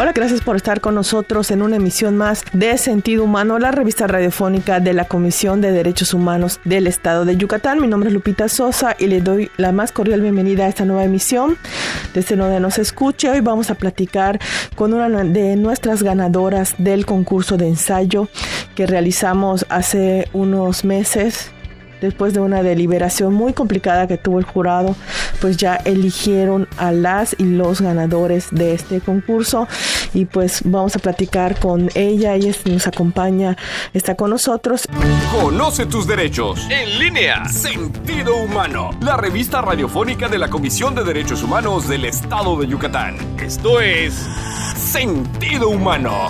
Hola, gracias por estar con nosotros en una emisión más de Sentido Humano, la revista radiofónica de la Comisión de Derechos Humanos del Estado de Yucatán. Mi nombre es Lupita Sosa y le doy la más cordial bienvenida a esta nueva emisión. Desde donde nos escuche, hoy vamos a platicar con una de nuestras ganadoras del concurso de ensayo que realizamos hace unos meses después de una deliberación muy complicada que tuvo el jurado, pues ya eligieron a las y los ganadores de este concurso y pues vamos a platicar con ella, ella nos acompaña, está con nosotros. Conoce tus derechos en línea, Sentido Humano, la revista radiofónica de la Comisión de Derechos Humanos del Estado de Yucatán. Esto es Sentido Humano.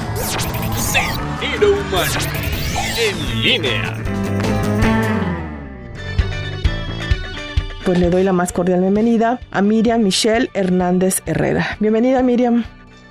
Sentido Humano en línea. Pues le doy la más cordial bienvenida a Miriam Michelle Hernández Herrera. Bienvenida Miriam.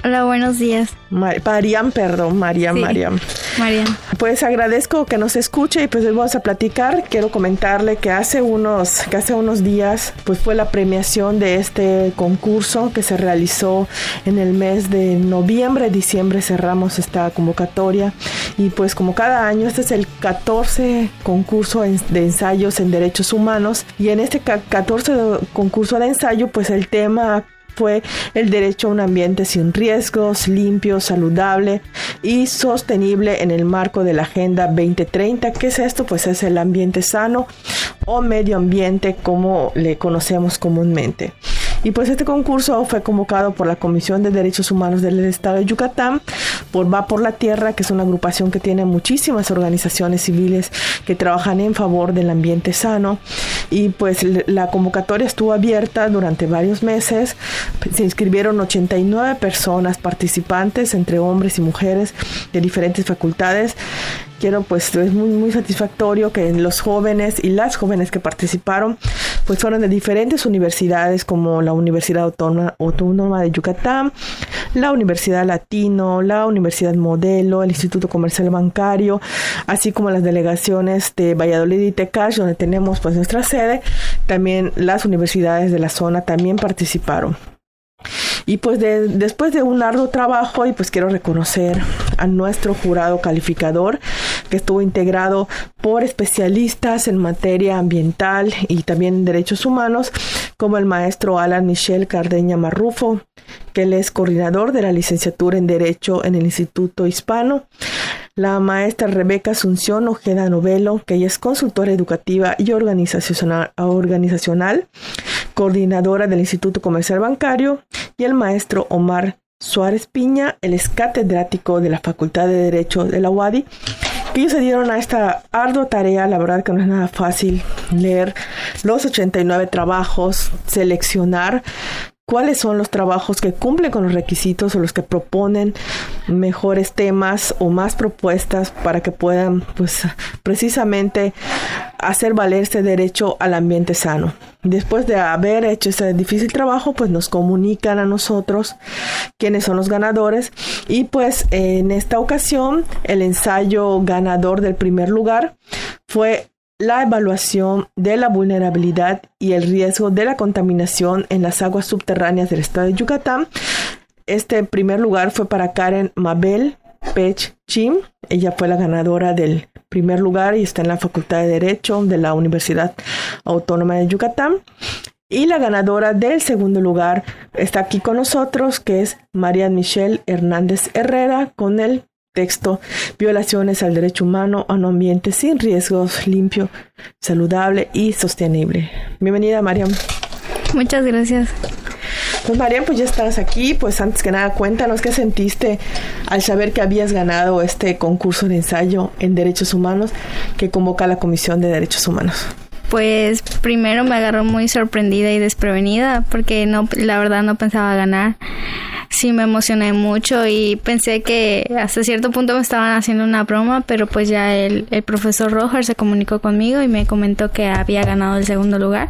Hola, buenos días. Mariam, perdón, Mariam, Mariam. Mariam. Pues agradezco que nos escuche y pues hoy vamos a platicar. Quiero comentarle que hace unos, que hace unos días pues fue la premiación de este concurso que se realizó en el mes de noviembre, diciembre cerramos esta convocatoria y pues como cada año este es el 14 concurso de ensayos en derechos humanos y en este 14 concurso de ensayo pues el tema fue el derecho a un ambiente sin riesgos, limpio, saludable y sostenible en el marco de la Agenda 2030. ¿Qué es esto? Pues es el ambiente sano o medio ambiente como le conocemos comúnmente. Y pues este concurso fue convocado por la Comisión de Derechos Humanos del Estado de Yucatán, por Va por la Tierra, que es una agrupación que tiene muchísimas organizaciones civiles que trabajan en favor del ambiente sano. Y pues la convocatoria estuvo abierta durante varios meses. Se inscribieron 89 personas participantes, entre hombres y mujeres de diferentes facultades quiero pues es muy muy satisfactorio que los jóvenes y las jóvenes que participaron pues fueron de diferentes universidades como la Universidad Autónoma, Autónoma de Yucatán, la Universidad Latino, la Universidad Modelo, el Instituto Comercial Bancario, así como las delegaciones de Valladolid y Tecash, donde tenemos pues nuestra sede, también las universidades de la zona también participaron. Y pues después de un arduo trabajo, y pues quiero reconocer a nuestro jurado calificador, que estuvo integrado por especialistas en materia ambiental y también en derechos humanos, como el maestro Alan Michel Cardeña Marrufo, que él es coordinador de la licenciatura en Derecho en el Instituto Hispano, la maestra Rebeca Asunción Ojeda Novelo, que ella es consultora educativa y organizacional coordinadora del Instituto Comercial Bancario, y el maestro Omar Suárez Piña, el es catedrático de la Facultad de Derecho de la UADI, que ellos se dieron a esta ardua tarea, la verdad que no es nada fácil leer los 89 trabajos, seleccionar cuáles son los trabajos que cumplen con los requisitos o los que proponen mejores temas o más propuestas para que puedan pues precisamente hacer valer este derecho al ambiente sano. Después de haber hecho ese difícil trabajo, pues nos comunican a nosotros quiénes son los ganadores y pues en esta ocasión el ensayo ganador del primer lugar fue la evaluación de la vulnerabilidad y el riesgo de la contaminación en las aguas subterráneas del estado de Yucatán. Este primer lugar fue para Karen Mabel Pech Chim. Ella fue la ganadora del primer lugar y está en la Facultad de Derecho de la Universidad Autónoma de Yucatán. Y la ganadora del segundo lugar está aquí con nosotros, que es María Michelle Hernández Herrera, con el texto Violaciones al derecho humano a un ambiente sin riesgos, limpio, saludable y sostenible. Bienvenida, Mariam. Muchas gracias. Pues Mariam, pues ya estás aquí. Pues antes que nada, cuéntanos qué sentiste al saber que habías ganado este concurso de ensayo en derechos humanos que convoca la Comisión de Derechos Humanos. Pues primero me agarró muy sorprendida y desprevenida porque no, la verdad no pensaba ganar sí me emocioné mucho y pensé que hasta cierto punto me estaban haciendo una broma, pero pues ya el, el profesor Roger se comunicó conmigo y me comentó que había ganado el segundo lugar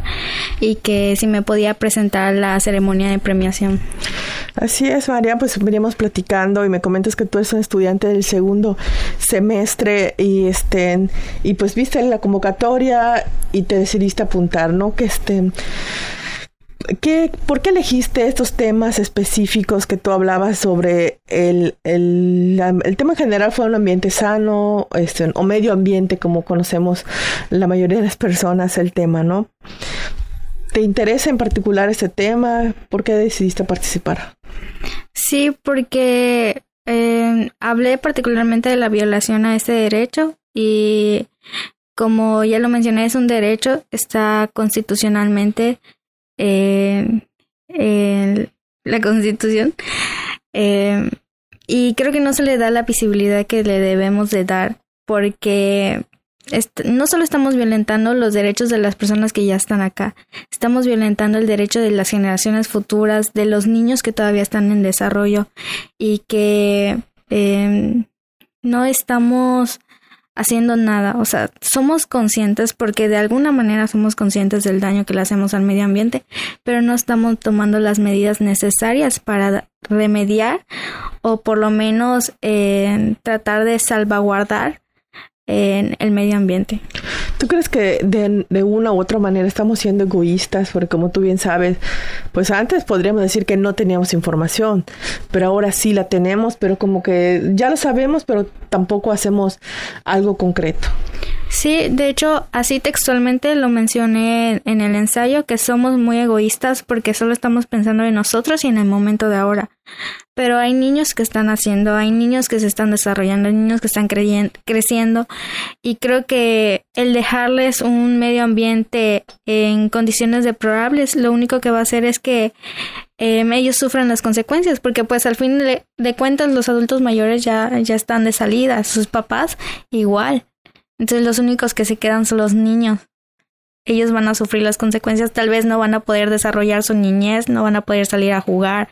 y que si me podía presentar la ceremonia de premiación. Así es, María, pues veníamos platicando y me comentas que tú eres un estudiante del segundo semestre y este y pues viste la convocatoria y te decidiste apuntar, ¿no? Que este ¿qué, ¿por qué elegiste estos temas específicos que tú hablabas sobre el, el, el tema general fue un ambiente sano este, o medio ambiente como conocemos la mayoría de las personas el tema, ¿no? ¿Te interesa en particular este tema? ¿Por qué decidiste participar? Sí, porque eh, hablé particularmente de la violación a este derecho y como ya lo mencioné, es un derecho, está constitucionalmente eh, la constitución eh, y creo que no se le da la visibilidad que le debemos de dar porque no solo estamos violentando los derechos de las personas que ya están acá, estamos violentando el derecho de las generaciones futuras, de los niños que todavía están en desarrollo y que eh, no estamos haciendo nada. O sea, somos conscientes porque de alguna manera somos conscientes del daño que le hacemos al medio ambiente, pero no estamos tomando las medidas necesarias para remediar o por lo menos eh, tratar de salvaguardar en el medio ambiente. ¿Tú crees que de, de, una u otra manera estamos siendo egoístas? Porque como tú bien sabes, pues antes podríamos decir que no teníamos información, pero ahora sí la tenemos, pero como que ya lo sabemos, pero tampoco hacemos algo concreto. Sí, de hecho, así textualmente lo mencioné en el ensayo, que somos muy egoístas porque solo estamos pensando en nosotros y en el momento de ahora. Pero hay niños que están haciendo, hay niños que se están desarrollando, hay niños que están creciendo y creo que el dejarles un medio ambiente en condiciones deplorables lo único que va a hacer es que eh, ellos sufran las consecuencias porque pues al fin de, de cuentas los adultos mayores ya, ya están de salida, sus papás igual. Entonces los únicos que se quedan son los niños. Ellos van a sufrir las consecuencias, tal vez no van a poder desarrollar su niñez, no van a poder salir a jugar,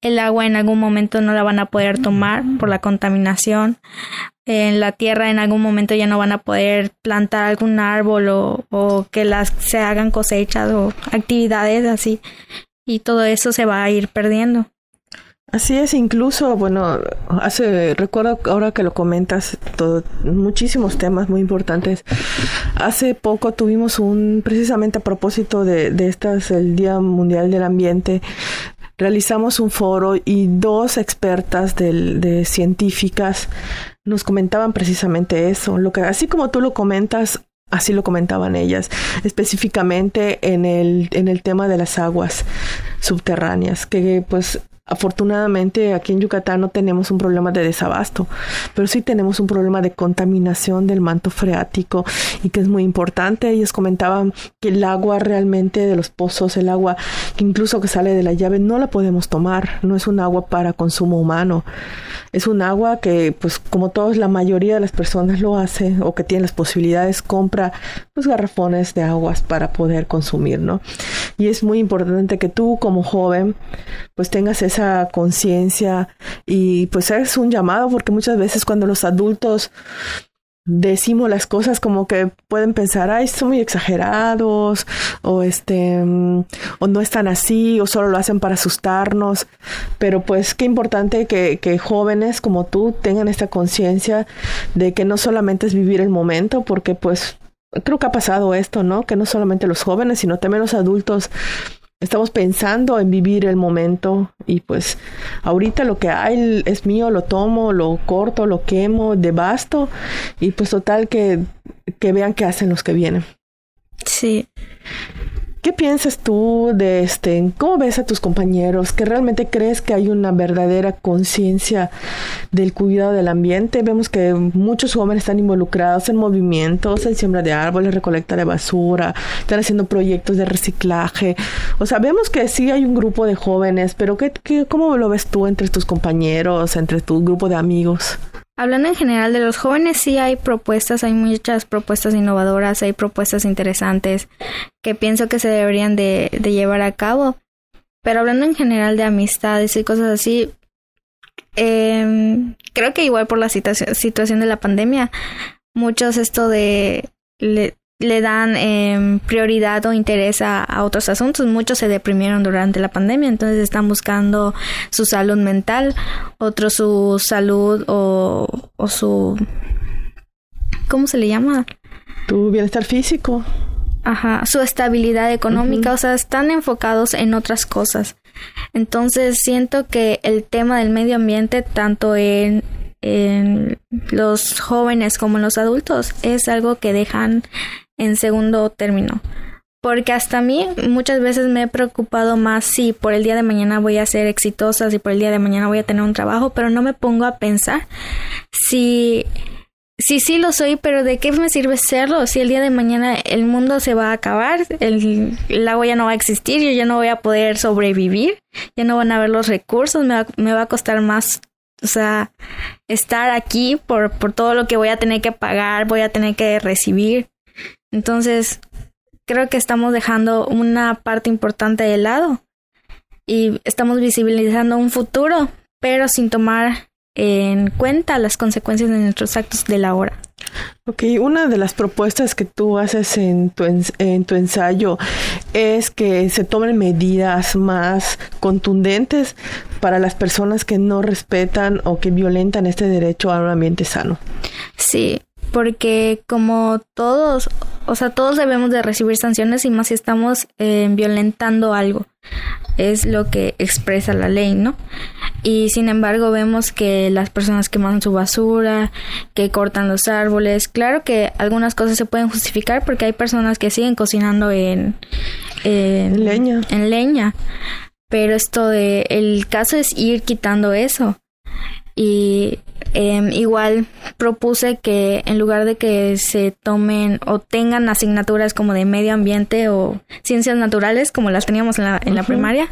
el agua en algún momento no la van a poder tomar por la contaminación, en la tierra en algún momento ya no van a poder plantar algún árbol o, o que las se hagan cosechas o actividades así y todo eso se va a ir perdiendo. Así es, incluso, bueno, hace, recuerdo ahora que lo comentas, todo, muchísimos temas muy importantes. Hace poco tuvimos un, precisamente a propósito de, de estas, el Día Mundial del Ambiente, realizamos un foro y dos expertas de científicas nos comentaban precisamente eso, lo que, así como tú lo comentas, Así lo comentaban ellas, específicamente en el, en el tema de las aguas subterráneas, que pues Afortunadamente aquí en Yucatán no tenemos un problema de desabasto, pero sí tenemos un problema de contaminación del manto freático y que es muy importante. Ellos comentaban que el agua realmente de los pozos, el agua que incluso que sale de la llave, no la podemos tomar, no es un agua para consumo humano. Es un agua que, pues como todos, la mayoría de las personas lo hace o que tienen las posibilidades, compra pues garrafones de aguas para poder consumir, ¿no? Y es muy importante que tú como joven pues tengas esa conciencia y pues es un llamado porque muchas veces cuando los adultos decimos las cosas como que pueden pensar, ay, son muy exagerados, o este, o no están así, o solo lo hacen para asustarnos. Pero pues qué importante que, que jóvenes como tú tengan esta conciencia de que no solamente es vivir el momento, porque pues creo que ha pasado esto, ¿no? Que no solamente los jóvenes, sino también los adultos estamos pensando en vivir el momento y pues ahorita lo que hay es mío, lo tomo, lo corto, lo quemo, devasto y pues total que, que vean qué hacen los que vienen. Sí. ¿Qué piensas tú de este? ¿Cómo ves a tus compañeros? ¿Que realmente crees que hay una verdadera conciencia del cuidado del ambiente? Vemos que muchos jóvenes están involucrados en movimientos, en siembra de árboles, recolecta de basura, están haciendo proyectos de reciclaje. O sea, vemos que sí hay un grupo de jóvenes, pero ¿qué, qué, ¿cómo lo ves tú entre tus compañeros, entre tu grupo de amigos? Hablando en general de los jóvenes, sí hay propuestas, hay muchas propuestas innovadoras, hay propuestas interesantes que pienso que se deberían de, llevar a cabo. Pero hablando en general de amistades y cosas así, em, creo que igual por la situación de la pandemia, muchos esto de dan eh, prioridad o interés a, otros asuntos. Muchos se deprimieron durante la pandemia, entonces están buscando su salud mental, otros su salud o, o su... ¿Cómo se le llama? Tu bienestar físico. ajá, su estabilidad económica, o sea, están enfocados en otras cosas. Entonces siento que el tema del medio ambiente, tanto en, en los jóvenes como en los adultos, es algo que dejan en segundo término. Porque hasta a mí muchas veces me he preocupado más si por el día de mañana voy a ser exitosa, si por el día de mañana voy a tener un trabajo, pero no me pongo a pensar si Sí, sí lo soy, pero ¿de qué me sirve serlo? Si el día de mañana el mundo se va a acabar, el, agua ya no va a existir, yo ya no voy a poder sobrevivir, ya no van a haber los recursos, me va, me va a costar más, o sea, estar aquí por, por todo lo que voy a tener que pagar, voy a tener que recibir. Entonces, creo que estamos dejando una parte importante de lado y estamos visibilizando un futuro, pero sin tomar en cuenta las consecuencias de nuestros actos de la hora. Ok, una de las propuestas que tú haces en tu, en tu ensayo es que se tomen medidas más contundentes para las personas que no respetan o que violentan este derecho a un ambiente sano. Sí, porque como todos, o sea, todos debemos de recibir sanciones y más si estamos eh, violentando algo. Es lo que expresa la ley, ¿no? Y sin embargo vemos que las personas queman su basura, que cortan los árboles, claro que algunas cosas se pueden justificar porque hay personas que siguen cocinando en, en leña. En leña. Pero esto de, el caso es ir quitando eso. Y Em, igual propuse que en lugar de que se tomen o tengan asignaturas como de medio ambiente o ciencias naturales como las teníamos en la, en la primaria,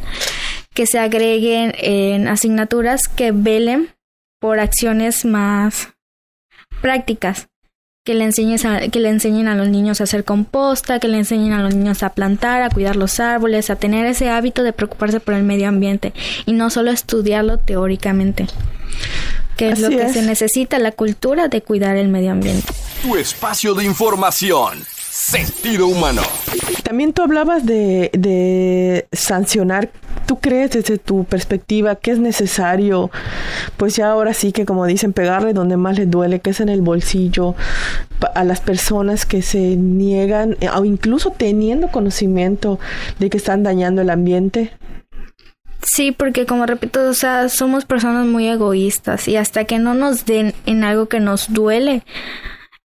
que se agreguen en asignaturas que velen por acciones más prácticas que le, enseñes que le enseñen a los niños a hacer composta, que le enseñen a los niños a plantar, a cuidar los árboles, a tener ese hábito de preocuparse por el medio ambiente y no solo estudiarlo teóricamente que es lo que se necesita, la cultura de cuidar el medio ambiente. Tu espacio de información. Sentido humano. También tú hablabas de, de sancionar. ¿Tú crees desde tu perspectiva que es necesario, pues ya ahora sí que como dicen, pegarle donde más le duele, que es en el bolsillo, a las personas que se niegan o incluso teniendo conocimiento de que están dañando el ambiente? Sí, porque como repito, o sea, somos personas muy egoístas y hasta que no nos den en algo que nos duele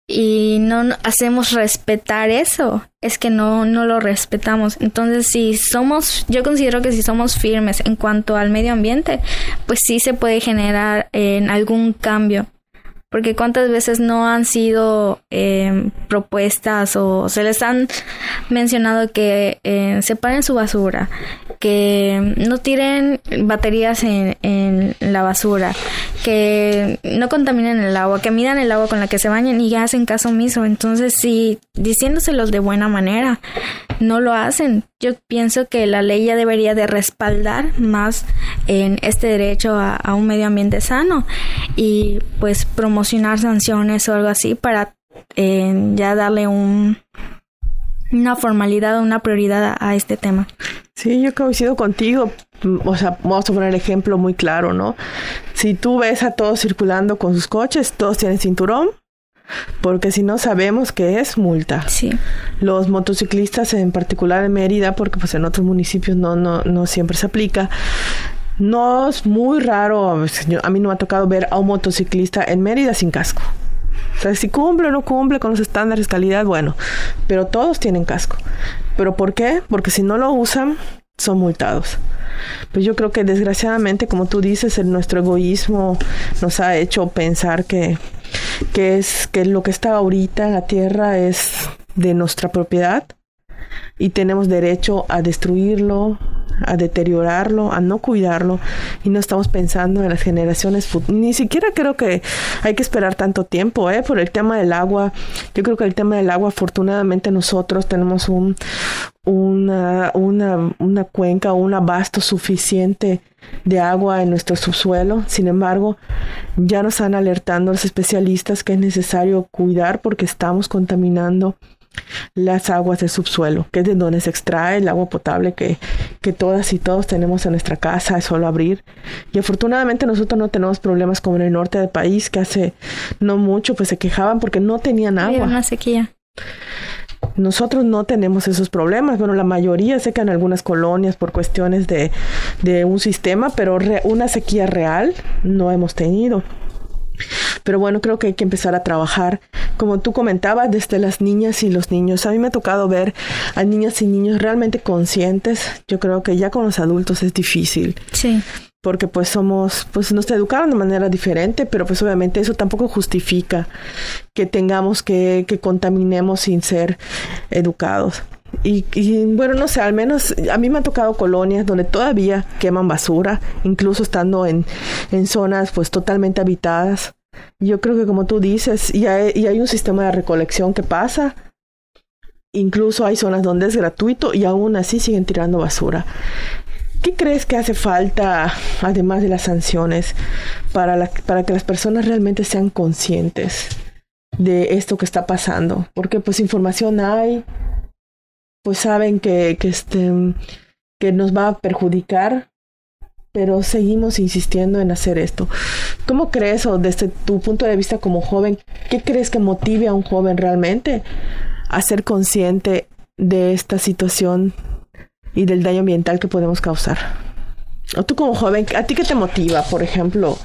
y no hacemos respetar eso, es que no, no lo respetamos. Entonces, si somos, yo considero que si somos firmes en cuanto al medio ambiente, pues sí se puede generar en algún cambio porque cuántas veces no han sido em, propuestas o se les han mencionado que eh, separen su basura, que no tiren baterías en, la basura, que no contaminen el agua, que midan el agua con la que se bañen y ya hacen caso omiso. Entonces, si diciéndoselos de buena manera, no lo hacen. Yo pienso que la ley ya debería de respaldar más en este derecho a, un medio ambiente sano y pues promocionar sanciones o algo así para eh, ya darle un una formalidad o una prioridad a, este tema. Sí, yo coincido contigo. O sea, vamos a poner ejemplo muy claro, ¿no? Si tú ves a todos circulando con sus coches, todos tienen cinturón, porque si no sabemos que es multa. Sí. Los motociclistas, en particular en Mérida, porque pues en otros municipios no, no, no siempre se aplica, no es muy raro, a mí no me ha tocado ver a un motociclista en Mérida sin casco. O sea, si cumple o no cumple con los estándares de calidad, bueno, pero todos tienen casco. ¿Pero por qué? Porque si no lo usan, son multados. Pues yo creo que desgraciadamente, como tú dices, nuestro egoísmo nos ha hecho pensar que, que, es, que lo que está ahorita en la tierra es de nuestra propiedad y tenemos derecho a destruirlo, a deteriorarlo, a no cuidarlo y no estamos pensando en las generaciones futuras. Ni siquiera creo que hay que esperar tanto tiempo, ¿eh? Por el tema del agua. Yo creo que el tema del agua, afortunadamente nosotros tenemos un, una, una, una cuenca, un abasto suficiente de agua en nuestro subsuelo. Sin embargo, ya nos están alertando los especialistas que es necesario cuidar porque estamos contaminando las aguas del subsuelo, que es de donde se extrae el agua potable que, que todas y todos tenemos en nuestra casa, es solo abrir. Y afortunadamente nosotros no tenemos problemas como en el norte del país, que hace no mucho pues se quejaban porque no tenían agua. una sequía. nosotros no tenemos esos problemas. Bueno, la mayoría sé que en algunas colonias por cuestiones de, de un sistema, pero una sequía real no hemos tenido. Pero bueno, creo que hay que empezar a trabajar, como tú comentabas, desde las niñas y los niños. A mí me ha tocado ver a niñas y niños realmente conscientes. Yo creo que ya con los adultos es difícil. Sí porque pues somos, pues nos educaron de manera diferente, pero pues obviamente eso tampoco justifica que tengamos que, que contaminemos sin ser educados. Y, y, bueno, no sé, al menos a mí me ha tocado colonias donde todavía queman basura, incluso estando en, en zonas pues totalmente habitadas. Yo creo que como tú dices, y hay, y hay un sistema de recolección que pasa, incluso hay zonas donde es gratuito y aún así siguen tirando basura. ¿Qué crees que hace falta, además de las sanciones, para, para que las personas realmente sean conscientes de esto que está pasando? Porque pues información hay, pues saben que, que, este, que nos va a perjudicar, pero seguimos insistiendo en hacer esto. ¿Cómo crees, o desde tu punto de vista como joven, qué crees que motive a un joven realmente a ser consciente de esta situación y del daño ambiental que podemos causar. O tú como joven, ¿a ti qué te motiva, por ejemplo?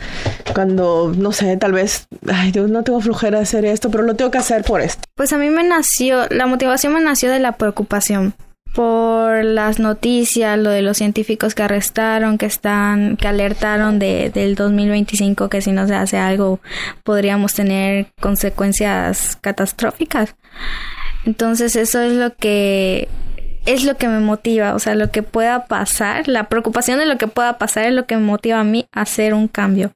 Cuando, no sé, tal vez, ay Dios, no tengo flojera de hacer esto, pero lo tengo que hacer por esto. Pues a mí me nació, la motivación me nació de la preocupación por las noticias, lo de los científicos que arrestaron, que están, que alertaron de, del 2025, que si no se hace algo podríamos tener consecuencias catastróficas. Entonces eso es lo que es lo que me motiva, o sea, lo que pueda pasar, la preocupación de lo que pueda pasar es lo que me motiva a mí a hacer un cambio.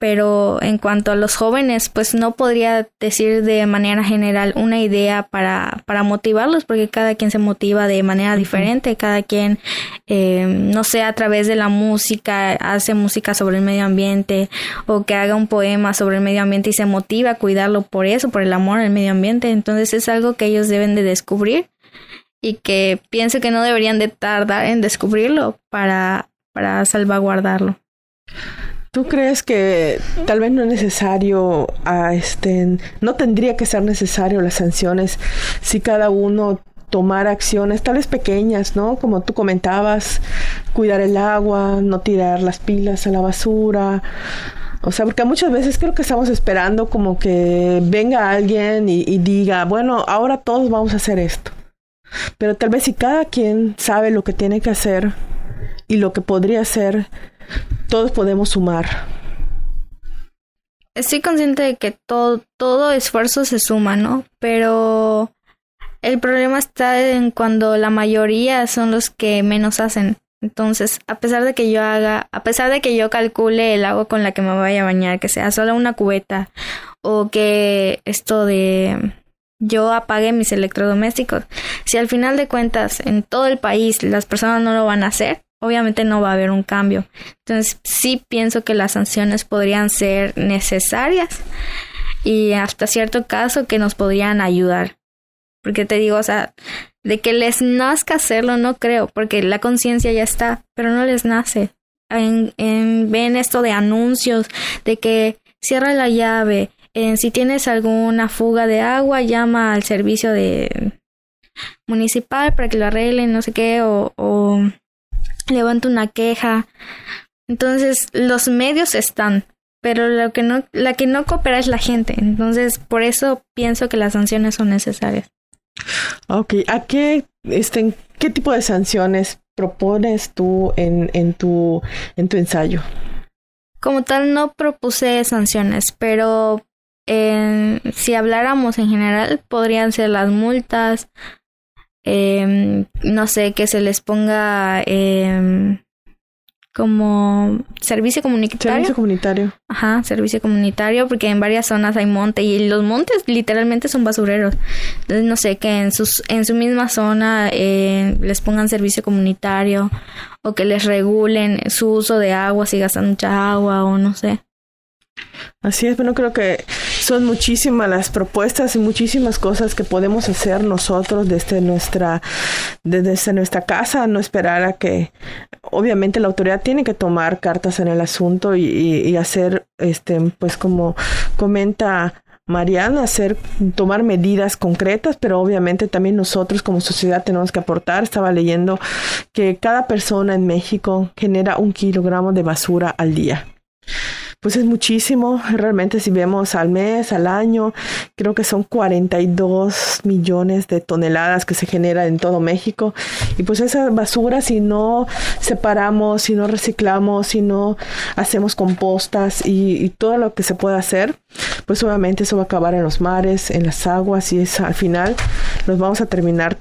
Pero en cuanto a los jóvenes, pues no podría decir de manera general una idea para, para motivarlos, porque cada quien se motiva de manera diferente, cada quien, eh, no sé, a través de la música, hace música sobre el medio ambiente, o que haga un poema sobre el medio ambiente y se motiva a cuidarlo por eso, por el amor al medio ambiente. Entonces es algo que ellos deben de descubrir y que pienso que no deberían de tardar en descubrirlo para, para salvaguardarlo. ¿Tú crees que tal vez no es necesario, a este, no tendría que ser necesario las sanciones si cada uno tomara acciones tal vez pequeñas, ¿no? Como tú comentabas, cuidar el agua, no tirar las pilas a la basura. O sea, porque muchas veces creo que estamos esperando como que venga alguien y diga, bueno, ahora todos vamos a hacer esto. Pero tal vez si cada quien sabe lo que tiene que hacer y lo que podría hacer, todos podemos sumar. Estoy consciente de que todo, esfuerzo se suma, ¿no? Pero el problema está en cuando la mayoría son los que menos hacen. Entonces, a pesar de que yo haga, a pesar de que yo calcule el agua con la que me vaya a bañar, que sea solo una cubeta, o que esto de yo apague mis electrodomésticos. Si al final de cuentas en todo el país las personas no lo van a hacer, obviamente no va a haber un cambio. Entonces sí pienso que las sanciones podrían ser necesarias y hasta cierto caso que nos podrían ayudar. Porque te digo, o sea, de que les nazca hacerlo no creo, porque la conciencia ya está, pero no les nace. En, en, ven esto de anuncios, de que cierra la llave, si tienes alguna fuga de agua, llama al servicio de municipal para que lo arreglen, no sé qué, o, o levanta una queja. Entonces, los medios están, pero lo que no, la que no coopera es la gente. Entonces, por eso pienso que las sanciones son necesarias. Ok, ¿a qué, este, qué tipo de sanciones propones tú en, en, tu, en tu ensayo? Como tal, no propuse sanciones, pero si habláramos en general, podrían ser las multas, em, no sé, que se les ponga eh, como servicio comunitario. Servicio comunitario. Ajá, servicio comunitario, porque en varias zonas hay monte y los montes literalmente son basureros. Entonces, no sé, que en, sus, en su misma zona eh, les pongan servicio comunitario o que les regulen su uso de agua si gastan mucha agua o no sé. Así es, bueno, creo que son muchísimas las propuestas y muchísimas cosas que podemos hacer nosotros desde nuestra, desde nuestra casa, no esperar a que, obviamente la autoridad tiene que tomar cartas en el asunto y, hacer, este, pues como comenta Mariana, hacer, tomar medidas concretas, pero obviamente también nosotros como sociedad tenemos que aportar. Estaba leyendo que cada persona en México genera un kilogramo de basura al día pues es muchísimo. Realmente si vemos al mes, al año, creo que son 42 millones de toneladas que se generan en todo México. Y pues esa basura, si no separamos, si no reciclamos, si no hacemos compostas y, todo lo que se puede hacer, pues obviamente eso va a acabar en los mares, en las aguas y es al final nos vamos a terminar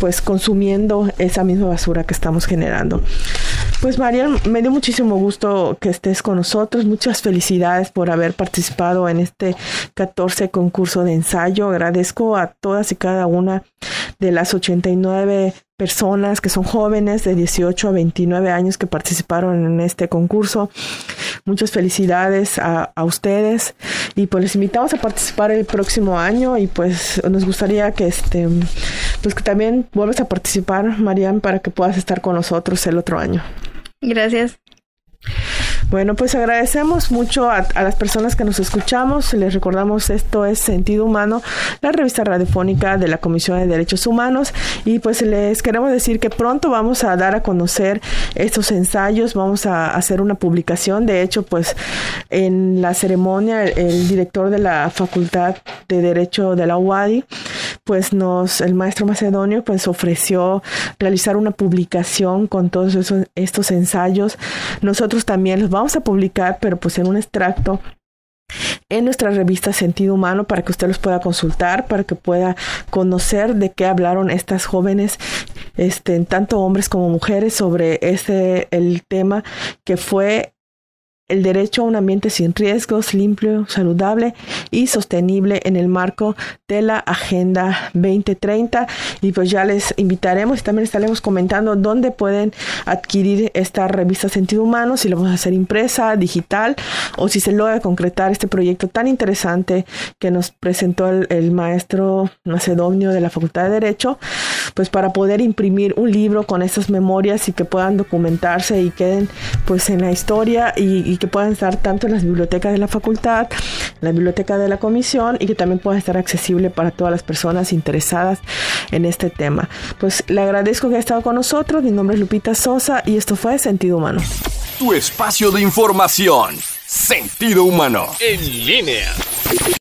pues consumiendo esa misma basura que estamos generando. Pues Marian, me dio muchísimo gusto que estés con nosotros. Muchas felicidades por haber participado en este 14 concurso de ensayo. Agradezco a todas y cada una de las 89 personas que son jóvenes de 18 a 29 años que participaron en este concurso. Muchas felicidades a, ustedes y pues les invitamos a participar el próximo año y pues nos gustaría que este pues que también vuelvas a participar, Marian, para que puedas estar con nosotros el otro año. Gracias. Bueno, pues agradecemos mucho a, las personas que nos escuchamos. Les recordamos esto es Sentido Humano, la revista radiofónica de la Comisión de Derechos Humanos. Y pues les queremos decir que pronto vamos a dar a conocer estos ensayos, vamos a hacer una publicación. De hecho, pues en la ceremonia el, director de la Facultad de Derecho de la UADI, pues nos, el maestro macedonio, pues ofreció realizar una publicación con todos esos, estos ensayos. Nosotros también los vamos a publicar, pero pues en un extracto en nuestra revista Sentido Humano para que usted los pueda consultar, para que pueda conocer de qué hablaron estas jóvenes, este, tanto hombres como mujeres, sobre este el tema que fue el derecho a un ambiente sin riesgos, limpio, saludable y sostenible en el marco de la Agenda 2030. Y pues ya les invitaremos y también estaremos comentando dónde pueden adquirir esta revista Sentido Humano, si lo vamos a hacer impresa, digital o si se logra concretar este proyecto tan interesante que nos presentó el, maestro macedonio de la Facultad de Derecho, pues para poder imprimir un libro con estas memorias y que puedan documentarse y queden pues en la historia y, y que puedan estar tanto en las bibliotecas de la facultad, en la biblioteca de la comisión y que también pueda estar accesible para todas las personas interesadas en este tema. Pues le agradezco que haya estado con nosotros. Mi nombre es Lupita Sosa y esto fue Sentido Humano. Tu espacio de información. Sentido Humano. En línea.